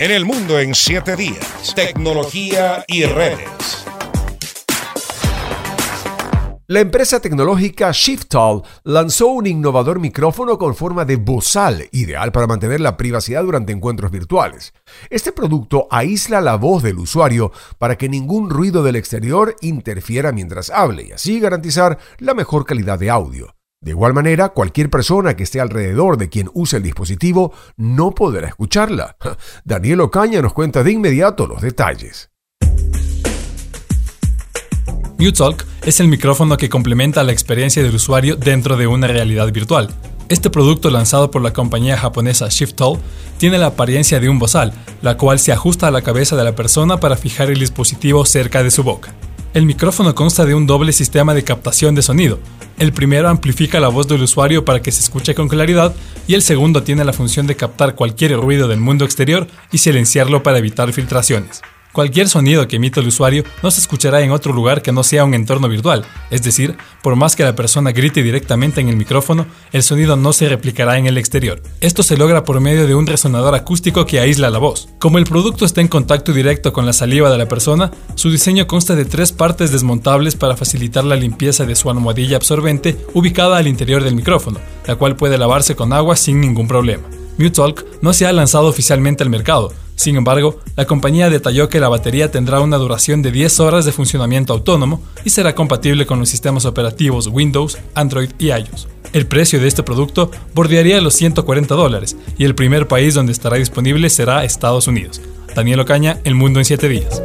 En el mundo en 7 días. Tecnología y redes. La empresa tecnológica Shiftal lanzó un innovador micrófono con forma de bozal, ideal para mantener la privacidad durante encuentros virtuales. Este producto aísla la voz del usuario para que ningún ruido del exterior interfiera mientras hable y así garantizar la mejor calidad de audio. De igual manera, cualquier persona que esté alrededor de quien use el dispositivo no podrá escucharla. Daniel Ocaña nos cuenta de inmediato los detalles. MuteTalk es el micrófono que complementa la experiencia del usuario dentro de una realidad virtual. Este producto lanzado por la compañía japonesa ShiftTall tiene la apariencia de un bozal, la cual se ajusta a la cabeza de la persona para fijar el dispositivo cerca de su boca. El micrófono consta de un doble sistema de captación de sonido. El primero amplifica la voz del usuario para que se escuche con claridad y el segundo tiene la función de captar cualquier ruido del mundo exterior y silenciarlo para evitar filtraciones. Cualquier sonido que emita el usuario no se escuchará en otro lugar que no sea un entorno virtual, es decir, por más que la persona grite directamente en el micrófono, el sonido no se replicará en el exterior. Esto se logra por medio de un resonador acústico que aísla la voz. Como el producto está en contacto directo con la saliva de la persona, su diseño consta de tres partes desmontables para facilitar la limpieza de su almohadilla absorbente ubicada al interior del micrófono, la cual puede lavarse con agua sin ningún problema. MuteTalk no se ha lanzado oficialmente al mercado, sin embargo, la compañía detalló que la batería tendrá una duración de 10 horas de funcionamiento autónomo y será compatible con los sistemas operativos Windows, Android y iOS. El precio de este producto bordearía los 140 dólares y el primer país donde estará disponible será Estados Unidos. Daniel Ocaña, El Mundo en 7 días.